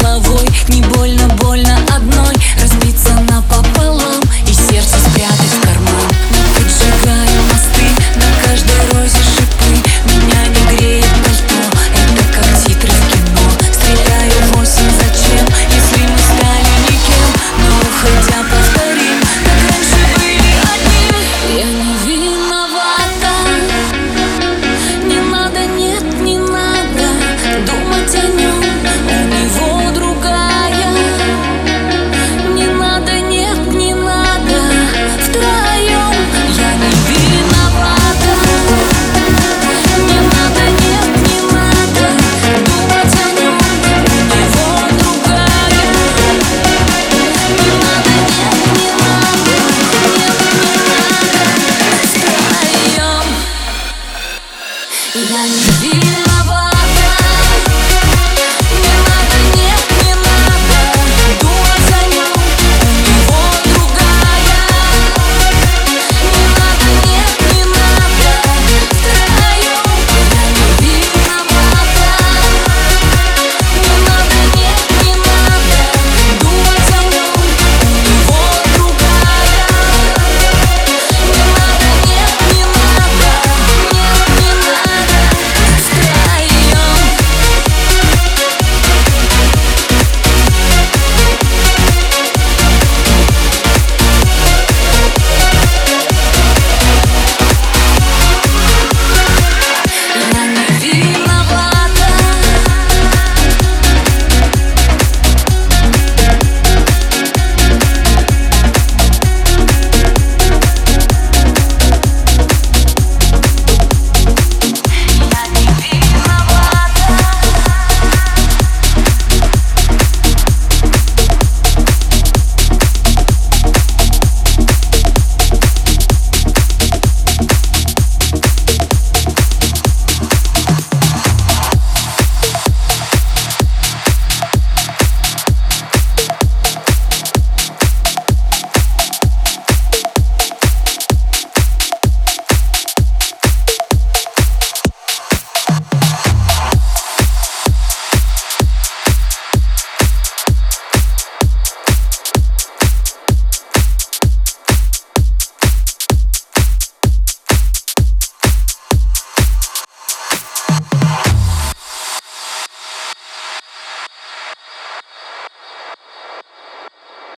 головой. Не больно, больно